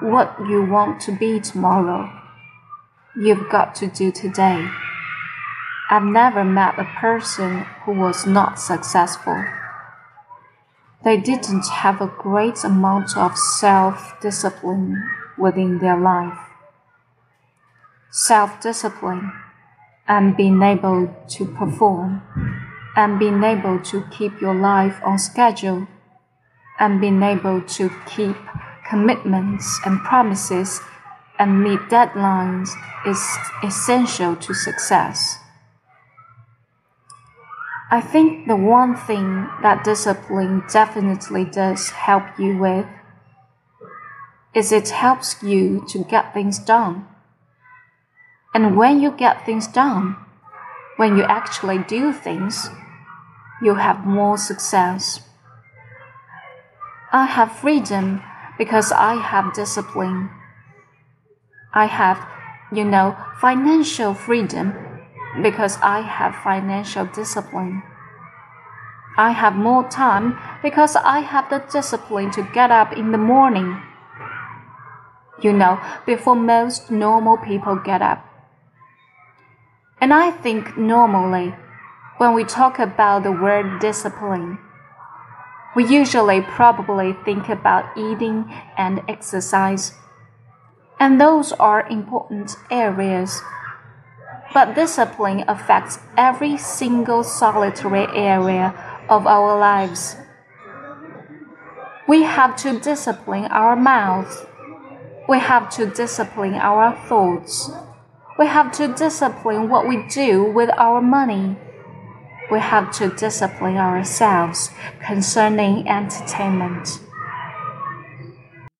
what you want to be tomorrow. You've got to do today. I've never met a person who was not successful. They didn't have a great amount of self discipline within their life. Self discipline and being able to perform and being able to keep your life on schedule and being able to keep commitments and promises and meet deadlines is essential to success. I think the one thing that discipline definitely does help you with is it helps you to get things done. And when you get things done, when you actually do things, you have more success. I have freedom because I have discipline. I have, you know, financial freedom because I have financial discipline. I have more time because I have the discipline to get up in the morning. You know, before most normal people get up. And I think normally, when we talk about the word discipline, we usually probably think about eating and exercise, and those are important areas. But discipline affects every single solitary area of our lives. We have to discipline our mouth. We have to discipline our thoughts. We have to discipline what we do with our money we have to discipline ourselves concerning entertainment.